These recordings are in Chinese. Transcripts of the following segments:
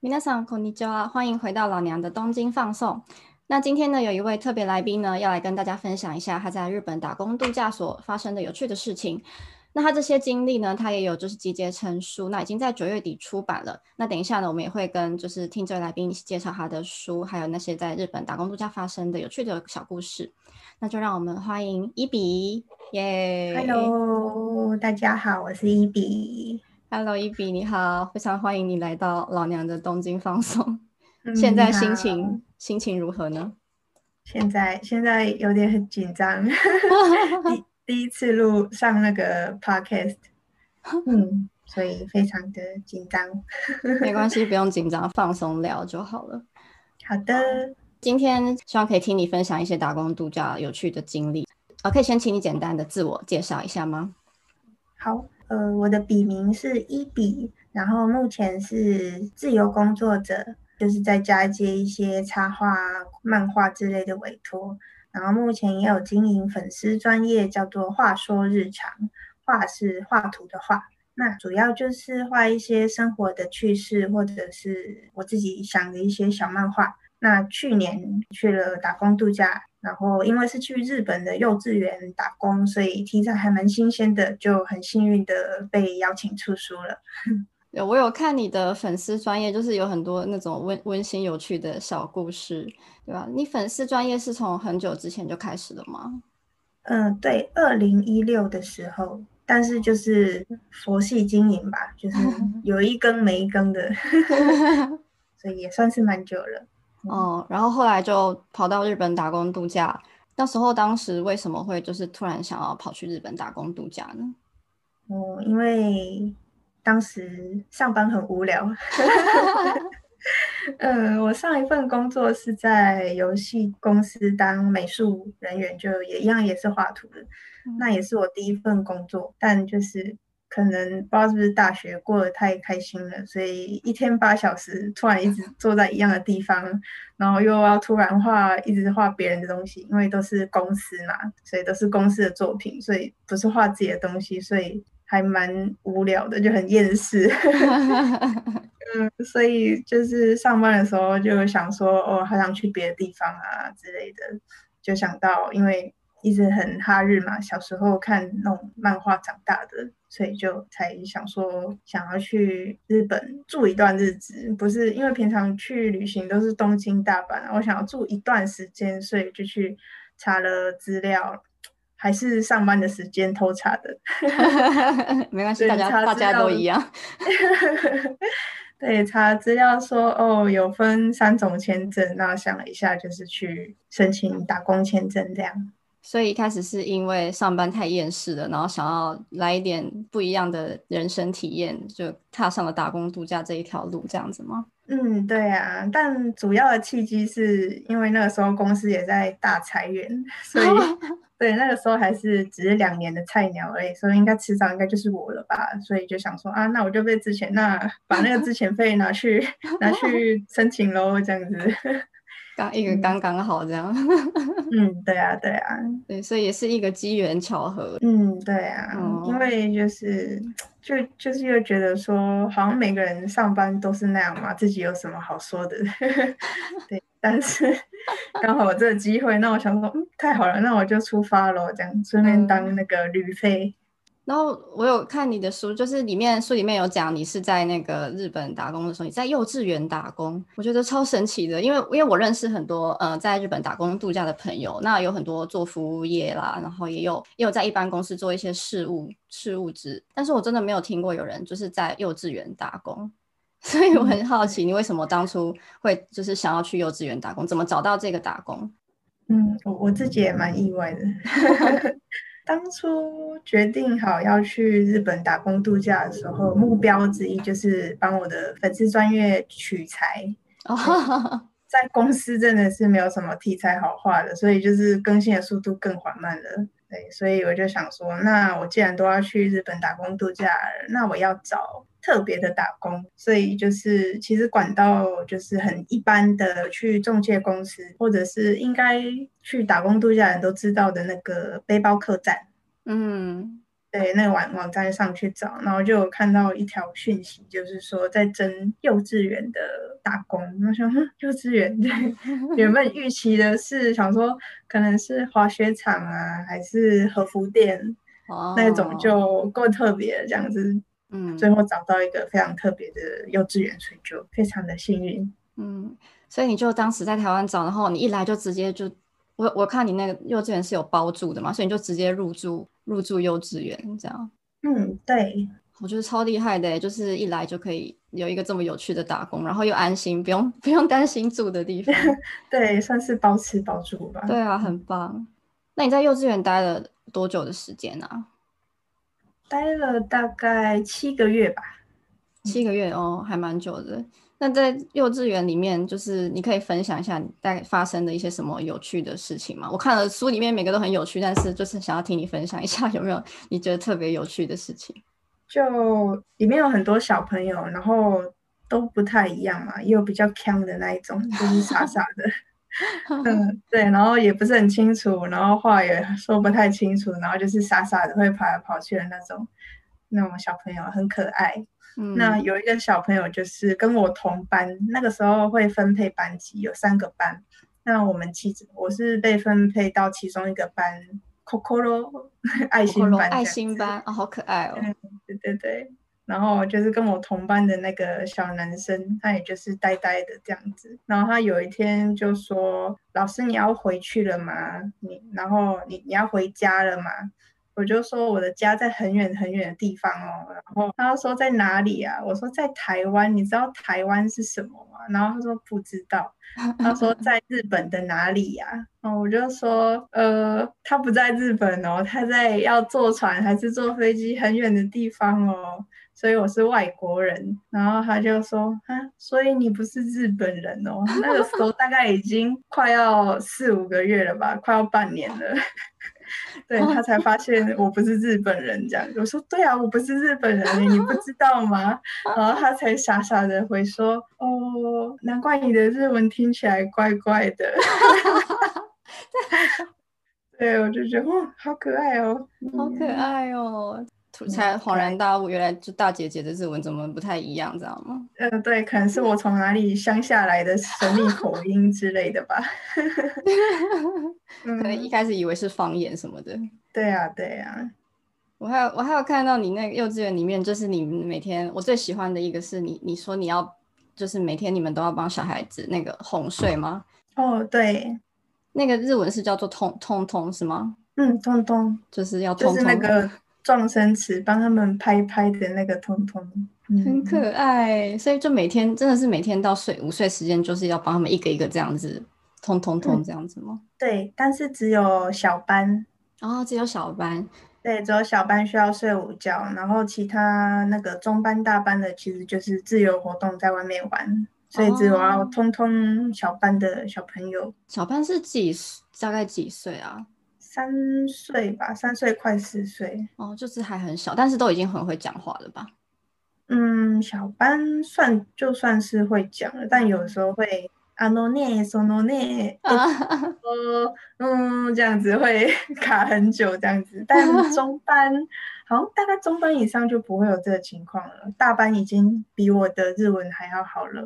皆さんこんにちは，欢迎回到老娘的东京放送。那今天呢，有一位特别来宾呢，要来跟大家分享一下他在日本打工度假所发生的有趣的事情。那他这些经历呢，他也有就是集结成书，那已经在九月底出版了。那等一下呢，我们也会跟就是听这位来宾介绍他的书，还有那些在日本打工度假发生的有趣的小故事。那就让我们欢迎伊比，耶！Hello，大家好，我是伊比。 Hello，伊比你好，非常欢迎你来到老娘的东京放松。现在心情心情如何呢？现在现在有点很紧张，第第一次录上那个 podcast，嗯，所以非常的紧张。没关系，不用紧张，放松聊就好了。好的，今天希望可以听你分享一些打工度假有趣的经历。呃，可以先请你简单的自我介绍一下吗？好。呃，我的笔名是一笔，然后目前是自由工作者，就是在家接一些插画、漫画之类的委托，然后目前也有经营粉丝专业，叫做“话说日常”，画是画图的画，那主要就是画一些生活的趣事，或者是我自己想的一些小漫画。那去年去了打工度假。然后，因为是去日本的幼稚园打工，所以题材还蛮新鲜的，就很幸运的被邀请出书了。有，我有看你的粉丝专业，就是有很多那种温温馨有趣的小故事，对吧？你粉丝专业是从很久之前就开始了吗？嗯，对，二零一六的时候，但是就是佛系经营吧，就是 有一更没一更的，所以也算是蛮久了。哦，然后后来就跑到日本打工度假。那时候当时为什么会就是突然想要跑去日本打工度假呢？哦，因为当时上班很无聊。嗯，我上一份工作是在游戏公司当美术人员，就也一样也是画图的。那也是我第一份工作，但就是。可能不知道是不是大学过得太开心了，所以一天八小时突然一直坐在一样的地方，然后又要突然画一直画别人的东西，因为都是公司嘛，所以都是公司的作品，所以不是画自己的东西，所以还蛮无聊的，就很厌世。嗯，所以就是上班的时候就想说，哦，好想去别的地方啊之类的，就想到因为。一直很哈日嘛，小时候看那种漫画长大的，所以就才想说想要去日本住一段日子。不是因为平常去旅行都是东京、大阪，我想要住一段时间，所以就去查了资料，还是上班的时间偷查的。没关系，大家大家都一样。对，查资料说哦，有分三种签证，那想了一下，就是去申请打工签证这样。所以一开始是因为上班太厌世了，然后想要来一点不一样的人生体验，就踏上了打工度假这一条路，这样子吗？嗯，对啊。但主要的契机是因为那个时候公司也在大裁员，所以 对那个时候还是只是两年的菜鸟而已，所以应该迟早应该就是我了吧。所以就想说啊，那我就被之前那把那个之前费拿去 拿去申请喽，这样子。刚一个刚刚好这样，嗯，对啊，对啊，对，所以也是一个机缘巧合，嗯，对啊，因为就是就就是又觉得说，好像每个人上班都是那样嘛，自己有什么好说的，对，但是 刚好有这个机会，那我想说，嗯，太好了，那我就出发喽，这样顺便当那个旅费。然后我有看你的书，就是里面书里面有讲你是在那个日本打工的时候，你在幼稚园打工，我觉得超神奇的，因为因为我认识很多呃在日本打工度假的朋友，那有很多做服务业啦，然后也有也有在一般公司做一些事务事务职，但是我真的没有听过有人就是在幼稚园打工，所以我很好奇你为什么当初会就是想要去幼稚园打工，怎么找到这个打工？嗯，我我自己也蛮意外的。当初决定好要去日本打工度假的时候，目标之一就是帮我的粉丝专业取材。哦在公司真的是没有什么题材好画的，所以就是更新的速度更缓慢了。对，所以我就想说，那我既然都要去日本打工度假，那我要找特别的打工。所以就是其实管道就是很一般的，去中介公司，或者是应该去打工度假人都知道的那个背包客栈。嗯，对那个网网站上去找，然后就有看到一条讯息，就是说在征幼稚园的打工。我想，幼稚园对，原本预期的是想说可能是滑雪场啊，还是和服店那种就够特别这样子。嗯，最后找到一个非常特别的幼稚园，所以就非常的幸运。嗯，所以你就当时在台湾找，然后你一来就直接就。我我看你那个幼稚园是有包住的嘛，所以你就直接入住入住幼稚园这样。嗯，对，我觉得超厉害的，就是一来就可以有一个这么有趣的打工，然后又安心，不用 不用担心住的地方。对，算是包吃包住吧。对啊，很棒。那你在幼稚园待了多久的时间啊？待了大概七个月吧。七个月哦，还蛮久的。那在幼稚园里面，就是你可以分享一下大概发生的一些什么有趣的事情吗？我看了书里面每个都很有趣，但是就是想要听你分享一下，有没有你觉得特别有趣的事情？就里面有很多小朋友，然后都不太一样嘛，也有比较强的那一种，就是傻傻的，嗯，对，然后也不是很清楚，然后话也说不太清楚，然后就是傻傻的会跑来跑去的那种，那种小朋友很可爱。那有一个小朋友就是跟我同班，那个时候会分配班级，有三个班。那我们其实我是被分配到其中一个班，Coco 爱心班，爱心班啊，好可爱哦。对对对，然后就是跟我同班的那个小男生，他也就是呆呆的这样子。然后他有一天就说：“老师，你要回去了吗？你然后你你要回家了吗？”我就说我的家在很远很远的地方哦，然后他说在哪里啊？我说在台湾，你知道台湾是什么吗？然后他说不知道，他说在日本的哪里呀？哦，我就说呃，他不在日本哦，他在要坐船还是坐飞机很远的地方哦，所以我是外国人。然后他就说啊，所以你不是日本人哦？那个时候大概已经快要四五个月了吧，快要半年了。对他才发现我不是日本人，这样我说对啊，我不是日本人，你不知道吗？然后他才傻傻的回说哦，难怪你的日文听起来怪怪的。对，我就觉得哇，好可爱哦，好可爱哦。才恍然大悟，原来就大姐姐的日文怎么不太一样，知道吗？嗯，对，可能是我从哪里乡下来的神秘口音之类的吧。可能一开始以为是方言什么的。对呀，对呀。我还有我还有看到你那个幼稚园里面，就是你每天我最喜欢的一个是你，你说你要就是每天你们都要帮小孩子那个哄睡吗？哦，对，那个日文是叫做通通通是吗？嗯，通通就是要通通那个。撞声词帮他们拍拍的那个通通，很可爱，所以就每天真的是每天到睡午睡时间，就是要帮他们一个一个这样子通通通这样子吗？对，但是只有小班哦，只有小班，对，只有小班需要睡午觉，然后其他那个中班大班的其实就是自由活动在外面玩，所以只有要通通小班的小朋友。小班是几大概几岁啊？三岁吧，三岁快四岁哦，就是还很小，但是都已经很会讲话了吧？嗯，小班算就算是会讲了，但有时候会啊诺内 说诺内，哦嗯这样子会 卡很久这样子，但中 班好像大概中班以上就不会有这个情况了，大班已经比我的日文还要好了。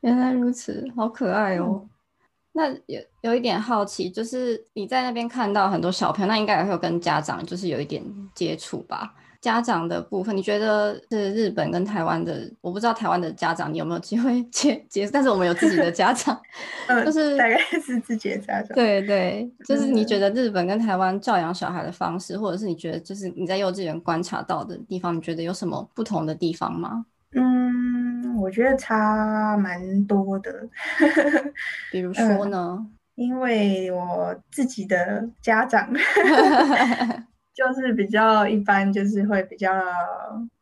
原来如此，好可爱哦。那有有一点好奇，就是你在那边看到很多小朋友，那应该也会有跟家长就是有一点接触吧？家长的部分，你觉得是日本跟台湾的？我不知道台湾的家长你有没有机会 接接，但是我们有自己的家长，就是大概是自己的家长。对对，就是你觉得日本跟台湾教养小孩的方式，或者是你觉得就是你在幼稚园观察到的地方，你觉得有什么不同的地方吗？嗯，我觉得差蛮多的。比如说呢？因为我自己的家长 就是比较一般，就是会比较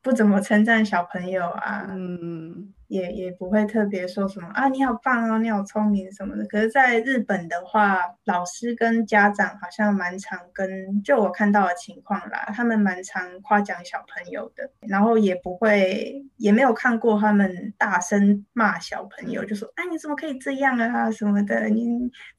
不怎么称赞小朋友啊。嗯，也也不会特别说什么啊，你好棒哦，你好聪明什么的。可是，在日本的话，老师跟家长好像蛮常跟，就我看到的情况啦，他们蛮常夸奖小朋友的，然后也不会，也没有看过他们大声骂小朋友，就说哎，你怎么可以这样啊什么的，你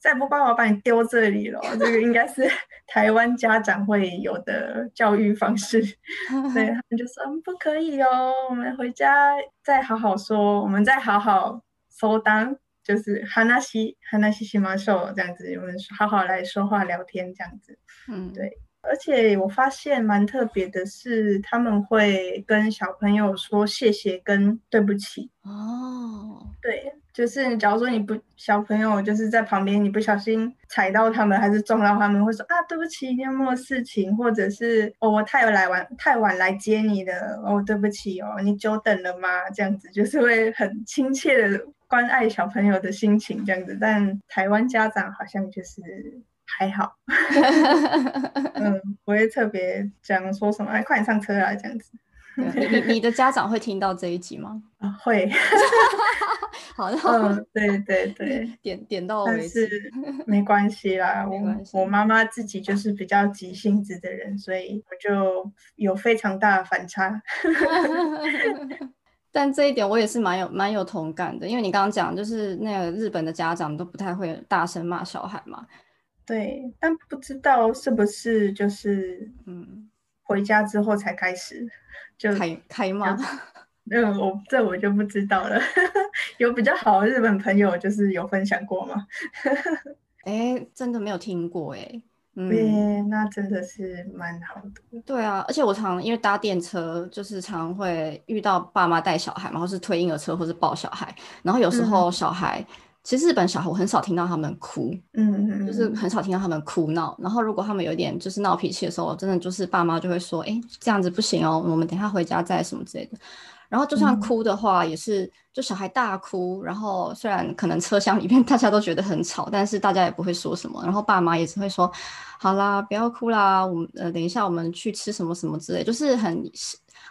再不乖，我把你丢这里了。这个应该是 台湾家长会有的教育方式，对他们就说不可以哦，我们回家。再好好说，我们再好好收单，就是哈纳西哈纳西西马秀这样子，我们好好来说话聊天这样子。嗯，对。而且我发现蛮特别的是，他们会跟小朋友说谢谢跟对不起。就是假如说你不小朋友就是在旁边，你不小心踩到他们还是撞到他们，会说啊对不起，你有没有事情？或者是哦我太来晚太晚来接你的哦对不起哦你久等了吗？这样子就是会很亲切的关爱小朋友的心情这样子。但台湾家长好像就是。还好，嗯，不会特别讲说什么，哎，快点上车啊，这样子。你你的家长会听到这一集吗？啊，会。好的，嗯，对对对，点点到为止，没关系啦。我我妈妈自己就是比较急性子的人，所以我就有非常大的反差。但这一点我也是蛮有蛮有同感的，因为你刚刚讲就是那个日本的家长都不太会大声骂小孩嘛。对，但不知道是不是就是嗯，回家之后才开始就开开骂。嗯，我这我就不知道了。有比较好的日本朋友，就是有分享过吗？哎，真的没有听过哎。嗯，那真的是蛮好的。对啊，而且我常因为搭电车，就是常会遇到爸妈带小孩嘛，或是推婴儿车，或是抱小孩，然后有时候小孩。其实日本小孩我很少听到他们哭，嗯嗯，就是很少听到他们哭闹。然后如果他们有点就是闹脾气的时候，真的就是爸妈就会说，哎，这样子不行哦，我们等下回家再什么之类的。然后就算哭的话，也是就小孩大哭，然后虽然可能车厢里面 大家都觉得很吵，但是大家也不会说什么。然后爸妈也只会说，好啦，不要哭啦，我们呃等一下我们去吃什么什么之类，就是很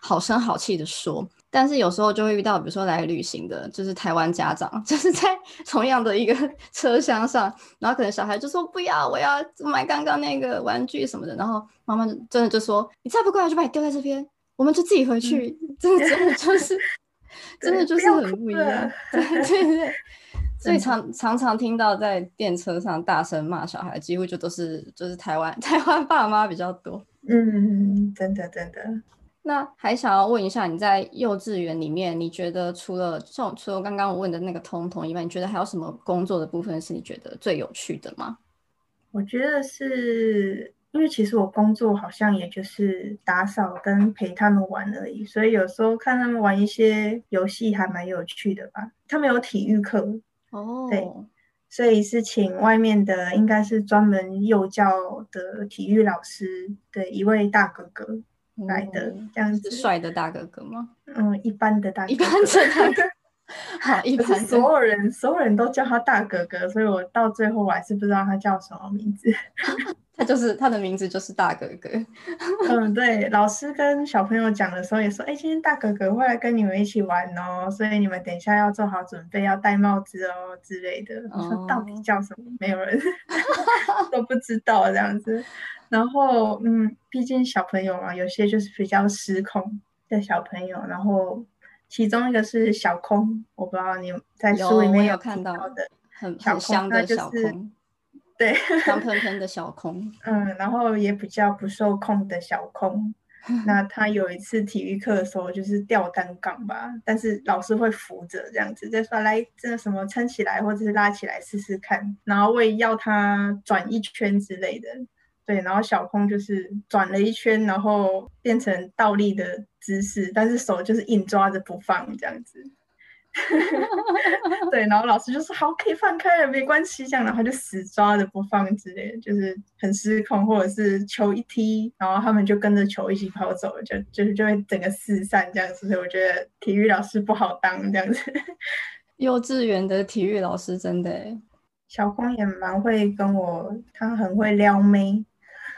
好声好气的说。但是有时候就会遇到，比如说来旅行的，就是台湾家长，就是在同样的一个 车厢上，然后可能小孩就说不要，我要买刚刚那个玩具什么的，然后妈妈真的就说你再不过来，就把你丢在这边，我们就自己回去。真的真的就 是真的就是很不一样，对对对。所以常常常听到在电车上大声骂小孩，几乎就都是就是台湾台湾爸妈比较多。嗯，真的真的。那还想要问一下，你在幼稚园里面，你觉得除了像除了刚刚我问的那个通通以外，你觉得还有什么工作的部分是你觉得最有趣的吗？我觉得是因为其实我工作好像也就是打扫跟陪他们玩而已，所以有时候看他们玩一些游戏还蛮有趣的吧。他们有体育课哦，对，所以是请外面的，应该是专门幼教的体育老师的一位大哥哥。来的这样子，帅的大哥哥吗？嗯，一般的大，一般的大哥。好，一般所有人，所有人都叫他大哥哥，所以我到最后我还是不知道他叫什么名字。他就是他的名字就是大哥哥。嗯，对，老师跟小朋友讲的时候也说，哎，今天大哥哥会来跟你们一起玩哦，所以你们等一下要做好准备，要戴帽子哦之类的。我说到底叫什么？没有人 都不知道这样子。然后，嗯，毕竟小朋友嘛，有些就是比较失控的小朋友。然后，其中一个是小空，我不知道你在书里面有看到的，很很香的小空，对，香喷 喷的小空。嗯，然后也比较不受控的小空。那他有一次体育课的时候，就是吊单杠吧，但是老师会扶着这样子，就说来这什么撑起来或者是拉起来试试看，然后会要他转一圈之类的。对，然后小空就是转了一圈，然后变成倒立的姿势，但是手就是硬抓着不放这样子。对，然后老师就说好，可以放开了，没关系，这样，然后就死抓着不放之类的，就是很失控，或者是球一踢，然后他们就跟着球一起跑走，就就是就会整个四散这样子。所以我觉得体育老师不好当这样子。幼稚园的体育老师真的，小空也蛮会跟我，他很会撩妹。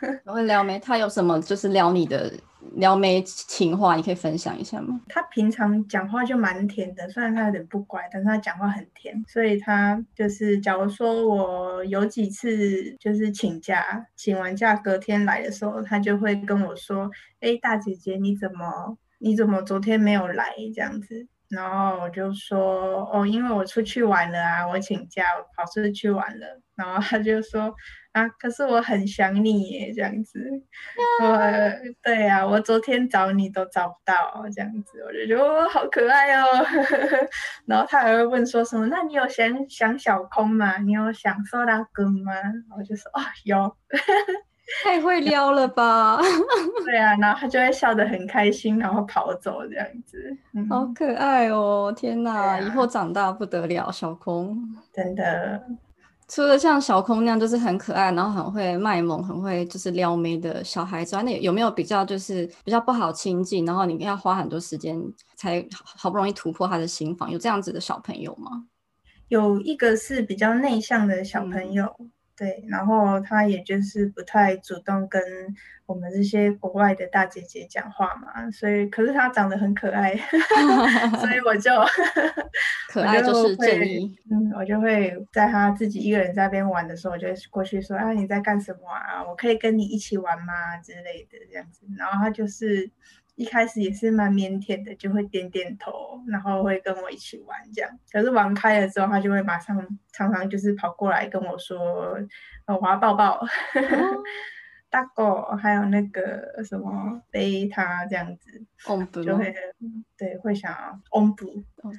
我会撩妹？他有什么就是撩你的撩妹情话，你可以分享一下吗？他平常讲话就蛮甜的，虽然他有点不乖，但是他讲话很甜。所以他就是，假如说我有几次就是请假，请完假隔天来的时候，他就会跟我说：“哎，大姐姐，你怎么你怎么昨天没有来？”这样子。然后我就说哦，因为我出去玩了啊，我请假，我跑出去玩了。然后他就说啊，可是我很想你耶，这样子。我对呀，我昨天找你都找不到，这样子，我就觉得哦，好可爱哦。然后他还会问说什么？那你有想想小空吗？你有想说他哥吗？我就说哦，有。太会撩了吧！对啊，然后他就会笑得很开心，然后跑走这样子，好可爱哦！天哪，以后长大不得了，小空真的。除了像小空那样就是很可爱，然后很会卖萌，很会就是撩妹的小孩子，那有没有比较就是比较不好亲近，然后你要花很多时间才好不容易突破他的心房？有这样子的小朋友吗？有一个是比较内向的小朋友。对，然后他也就是不太主动跟我们这些国外的大姐姐讲话嘛，所以可是他长得很可爱，所以我就 可爱就是正义，嗯，我就会在他自己一个人在那边玩的时候，我就过去说啊你在干什么啊？我可以跟你一起玩吗？之类的这样子，然后他就是。一开始也是蛮腼腆的，就会点点头，然后会跟我一起玩这样。可是玩开了之后，他就会马上常常就是跑过来跟我说：“我要抱抱。”大狗还有那个什么贝塔这样子，就会对会想要翁补，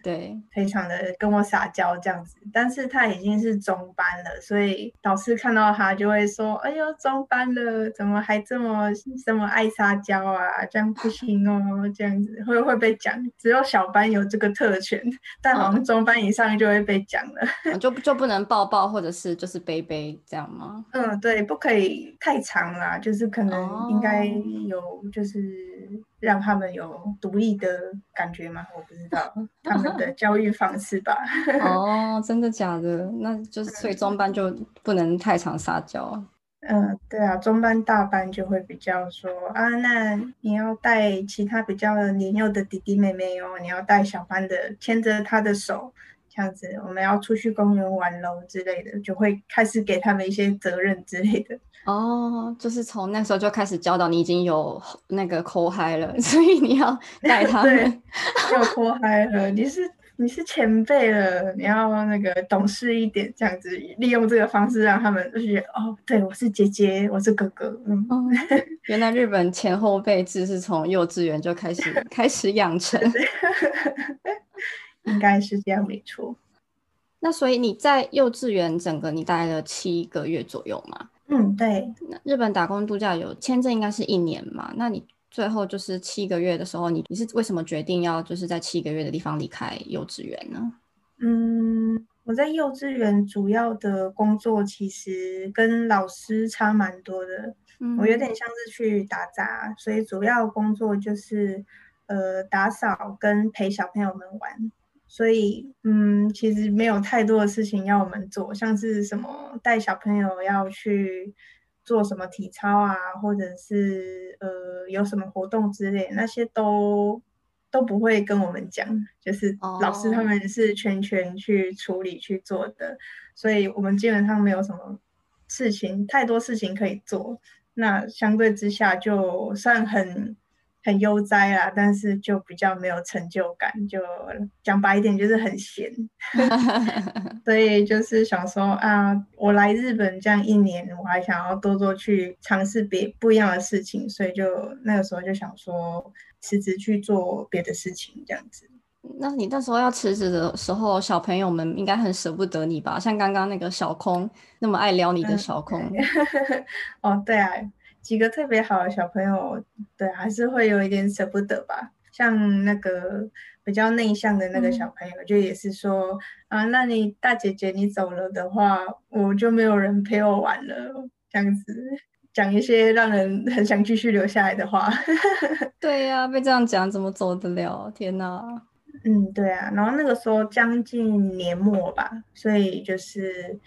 对，非常的跟我撒娇这样子。但是他已经是中班了，所以老师看到他就会说：“哎呦，中班了，怎么还这么这么爱撒娇啊？这样不行哦，这样子会会被讲。只有小班有这个特权，但好像中班以上就会被讲了，就就不能抱抱或者是就是背背这样吗？嗯，对，不可以太长。啦，就是可能应该有，就是让他们有独立的感觉吗，我不知道 他们的教育方式吧。哦，真的假的？那就是所以中班就不能太常撒娇。嗯，对啊，中班大班就会比较说啊，那你要带其他比较年幼的弟弟妹妹哦，你要带小班的牵着他的手。这样子，我们要出去公园玩喽之类的，就会开始给他们一些责任之类的。哦，就是从那时候就开始教导你已经有那个抠嗨了，所以你要带他们有抠嗨了。你是你是前辈了，你要那个懂事一点，这样子利用这个方式让他们就觉得哦，对我是姐姐，我是哥哥。嗯，原来日本前后辈制是从幼稚园就开始 开始养成。应该是这样，没错。那所以你在幼稚园整个你待了七个月左右嘛？嗯，对。那日本打工度假有签证应该是一年嘛？那你最后就是七个月的时候，你你是为什么决定要就是在七个月的地方离开幼稚园呢？嗯，我在幼稚园主要的工作其实跟老师差蛮多的。嗯，我有点像是去打杂，所以主要工作就是呃打扫跟陪小朋友们玩。所以，嗯，其实没有太多的事情要我们做，像是什么带小朋友要去做什么体操啊，或者是呃有什么活动之类，那些都都不会跟我们讲，就是老师他们是全权去处理去做的，所以我们基本上没有什么事情，太多事情可以做。那相对之下，就算很。很悠哉啦，但是就比较没有成就感，就讲白一点就是很闲，所以就是想说啊，我来日本这样一年，我还想要多多去尝试别不一样的事情，所以就那个时候就想说辞职去做别的事情这样子。那你那时候要辞职的时候，小朋友们应该很舍不得你吧？像刚刚那个小空那么爱撩你的小空，哦，对啊。几个特别好的小朋友，对，还是会有一点舍不得吧。像那个比较内向的那个小朋友，就也是说啊，那你大姐姐你走了的话，我就没有人陪我玩了。这样子讲一些让人很想继续留下来的话。对呀，被这样讲怎么走得了？天哪！嗯，对啊。然后那个时候将近年末吧，所以就是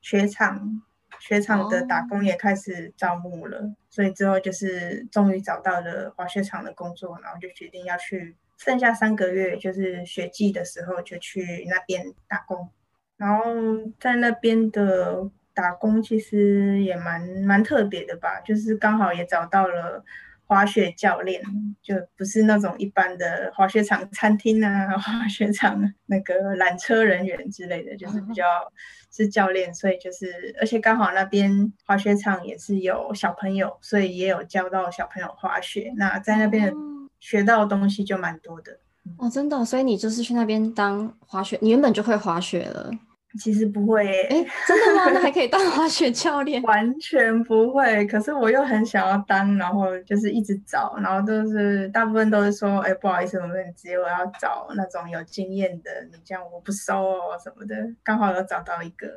雪场。雪场的打工也开始招募了，所以之后就是终于找到了滑雪场的工作，然后就决定要去，剩下三个月就是雪季的时候就去那边打工，然后在那边的打工其实也蛮蛮特别的吧，就是刚好也找到了。滑雪教练就不是那种一般的滑雪场餐厅啊，滑雪场那个缆车人员之类的，就是比较是教练，所以就是而且刚好那边滑雪场也是有小朋友，所以也有教到小朋友滑雪。那在那边学到的东西就蛮多的哦，真的，所以你就是去那边当滑雪，你原本就会滑雪了。其实不会，哎，真的吗？那还可以当滑雪教练？完全不会。可是我又很想要当，然后就是一直找，然后都是大部分都是说，哎，不好意思，我们只有要找那种有经验的，你这样我不收哦什么的。刚好有找到一个，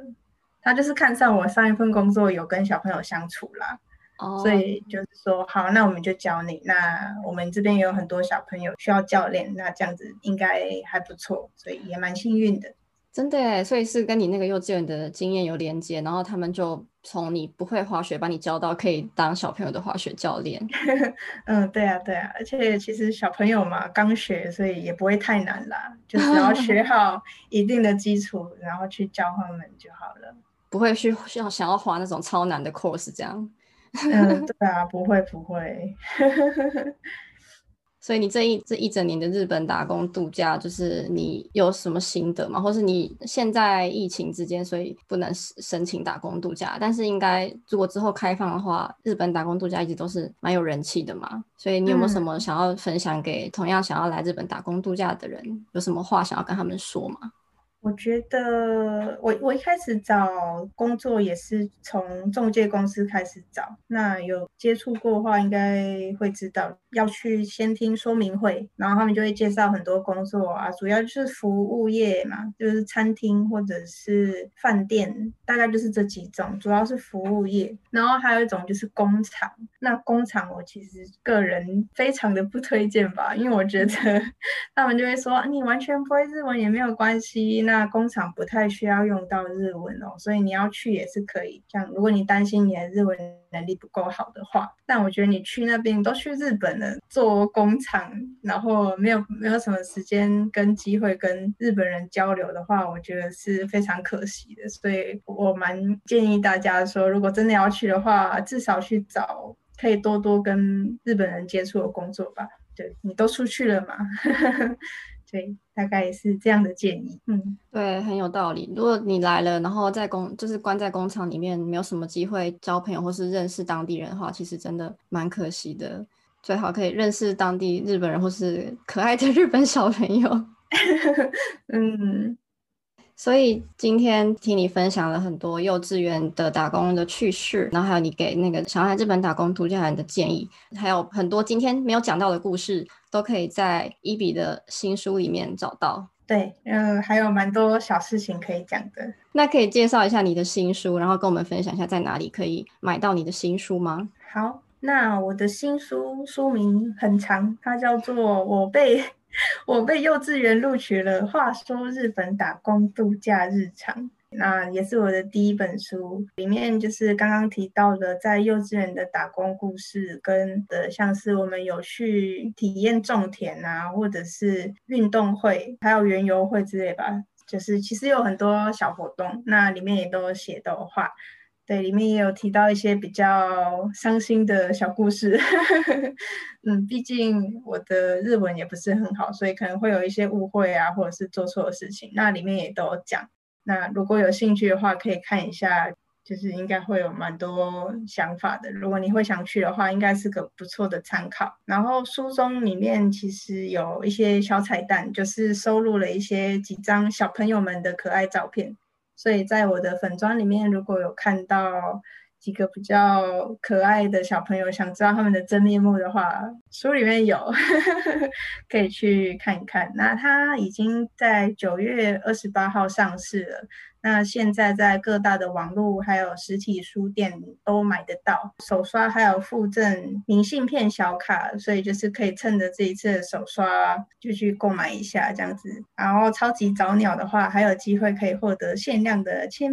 他就是看上我上一份工作有跟小朋友相处啦，哦，所以就是说，好，那我们就教你。那我们这边也有很多小朋友需要教练，那这样子应该还不错，所以也蛮幸运的。真的所以是跟你那个幼稚园的经验有连接，然后他们就从你不会滑雪，把你教到可以当小朋友的滑雪教练。嗯，对啊，对啊，而且其实小朋友嘛，刚学，所以也不会太难啦，就只要学 好一定的基础，然后去教他们就好了，不会去需要想要滑那种超难的 course 这样。嗯，对啊，不会不会。所以你这一这一整年的日本打工度假，就是你有什么心得吗？或是你现在疫情之间，所以不能申请打工度假，但是应该如果之后开放的话，日本打工度假一直都是蛮有人气的嘛。所以你有没有什么想要分享给同样想要来日本打工度假的人？有什么话想要跟他们说吗？我觉得我我一开始找工作也是从中介公司开始找，那有接触过的话，应该会知道要去先听说明会，然后他们就会介绍很多工作啊，主要就是服务业嘛，就是餐厅或者是饭店，大概就是这几种，主要是服务业。然后还有一种就是工厂，那工厂我其实个人非常的不推荐吧，因为我觉得 他们就会说你完全不会日文也没有关系，那。那工厂不太需要用到日文哦，所以你要去也是可以。像如果你担心你的日文能力不够好的话，但我觉得你去那边都去日本了，做工厂，然后没有没有什么时间跟机会跟日本人交流的话，我觉得是非常可惜的。所以我蛮建议大家说，如果真的要去的话，至少去找可以多多跟日本人接触的工作吧。对你都出去了嘛？对，大概是这样的建议。嗯，对，很有道理。如果你来了，然后在工就是关在工厂里面，没有什么机会交朋友或是认识当地人的话，其实真的蛮可惜的。最好可以认识当地日本人或是可爱的日本小朋友。嗯。所以今天听你分享了很多幼稚园的打工的趣事，然后还有你给那个想要来日本打工度假人的建议，还有很多今天没有讲到的故事，都可以在伊比的新书里面找到。对，嗯，还有蛮多小事情可以讲的。那可以介绍一下你的新书，然后跟我们分享一下在哪里可以买到你的新书吗？好，那我的新书书名很长，它叫做《我被》。我被幼稚园录取了。话说日本打工度假日常，那也是我的第一本书。里面就是刚刚提到的在幼稚园的打工故事，跟的像是我们有去体验种田啊，或者是运动会，还有园游会之类吧。就是其实有很多小活动，那里面也都写的话。对，里面也有提到一些比较伤心的小故事。嗯，毕竟我的日文也不是很好，所以可能会有一些误会啊，或者是做错的事情。那里面也都有讲。那如果有兴趣的话，可以看一下，就是应该会有蛮多想法的。如果你会想去的话，应该是个不错的参考。然后书中里面其实有一些小彩蛋，就是收录了一些几张小朋友们的可爱照片。所以在我的粉砖里面，如果有看到几个比较可爱的小朋友，想知道他们的真面目的话，书里面有，可以去看一看。那它已经在九月二十八号上市了。那现在在各大的网络还有实体书店都买得到，手刷还有附赠明信片小卡，所以就是可以趁着这一次的手刷就去购买一下这样子。然后超级早鸟的话，还有机会可以获得限量的签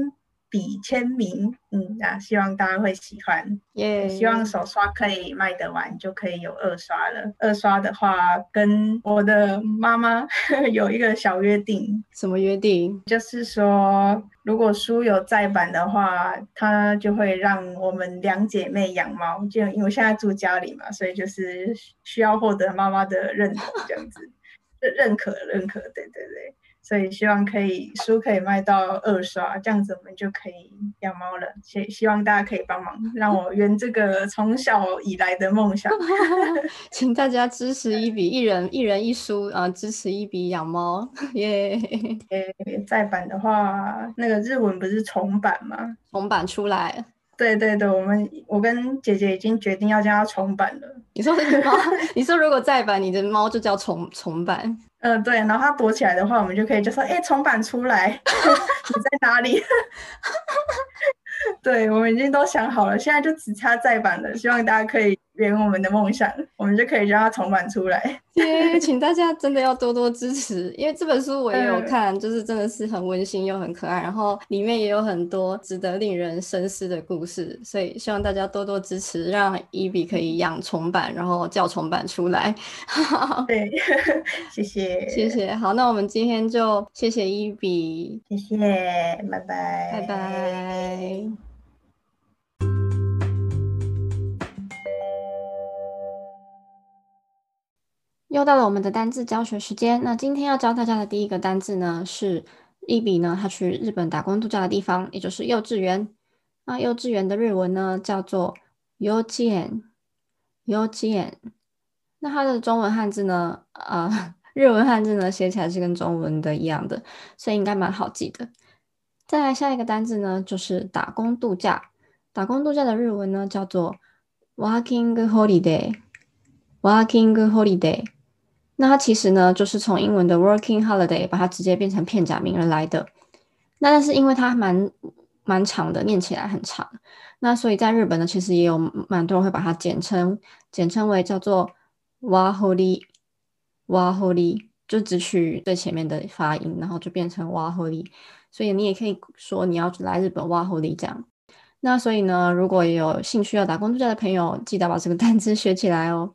笔签名，嗯，那希望大家会喜欢，耶！希望手刷可以卖得完，就可以有二刷了。二刷的话，跟我的妈妈 有一个小约定，什么约定？就是说，如果书有再版的话，她就会让我们两姐妹养猫，就因为我现在住家里嘛，所以就是需要获得妈妈的认同，这样子，认 认可，认可，对对对。所以希望可以书可以卖到二刷，这样子我们就可以养猫了。希希望大家可以帮忙，让我圆这个从小以来的梦想。请大家支持一笔，一人一人一书啊，支持一笔养猫耶。再版的话，那个日文不是重版吗？重版出来。对对对，我们我跟姐姐已经决定要叫它重版了。你说猫？你说如果再版，你的猫就叫重重版？嗯，对，然后他躲起来的话，我们就可以就说，哎，重版出来，你在哪里？对，我们已经都想好了，现在就只差再版了，希望大家可以。圆我们的梦想，我们就可以让它重版出来。耶，请大家真的要多多支持，因为这本书我也有看，就是真的是很温馨又很可爱，然后里面也有很多值得令人深思的故事，所以希望大家多多支持，让伊比可以养重版，然后叫重版出来。对，谢谢，谢谢。好，那我们今天就谢谢伊比，谢谢，拜拜，拜拜。又到了我们的单字教学时间。那今天要教大家的第一个单字呢，是一比呢，他去日本打工度假的地方，也就是幼稚园。那幼稚园的日文呢，叫做幼稚园，幼稚园。那它的中文汉字呢，呃，日文汉字呢，写起来是跟中文的一样的，所以应该蛮好记的。再来下一个单字呢，就是打工度假。打工度假的日文呢，叫做 working holiday，working holiday。那它其实呢，就是从英文的 working holiday 把它直接变成片假名而来的。那但是因为它蛮蛮长的，念起来很长，那所以在日本呢，其实也有蛮多人会把它简称简称为叫做 waholi waholi，就只取最前面的发音，然后就变成 waholi。所以你也可以说你要来日本 waholi 这样。那所以呢，如果有兴趣要打工度假的朋友，记得把这个单词学起来哦。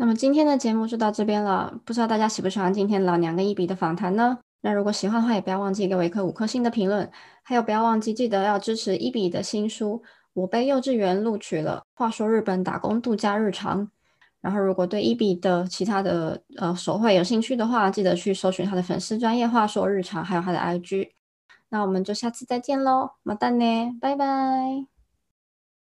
那么今天的节目就到这边了，不知道大家喜不喜欢今天老娘跟一比的访谈呢？那如果喜欢的话，也不要忘记给我一颗五颗星的评论，还有不要忘记记得要支持一比的新书。我被幼稚园录取了。话说日本打工度假日常。然后如果对一比的其他的呃手绘有兴趣的话，记得去搜寻他的粉丝专业话说日常，还有他的 IG。那我们就下次再见喽，马蛋呢，拜拜。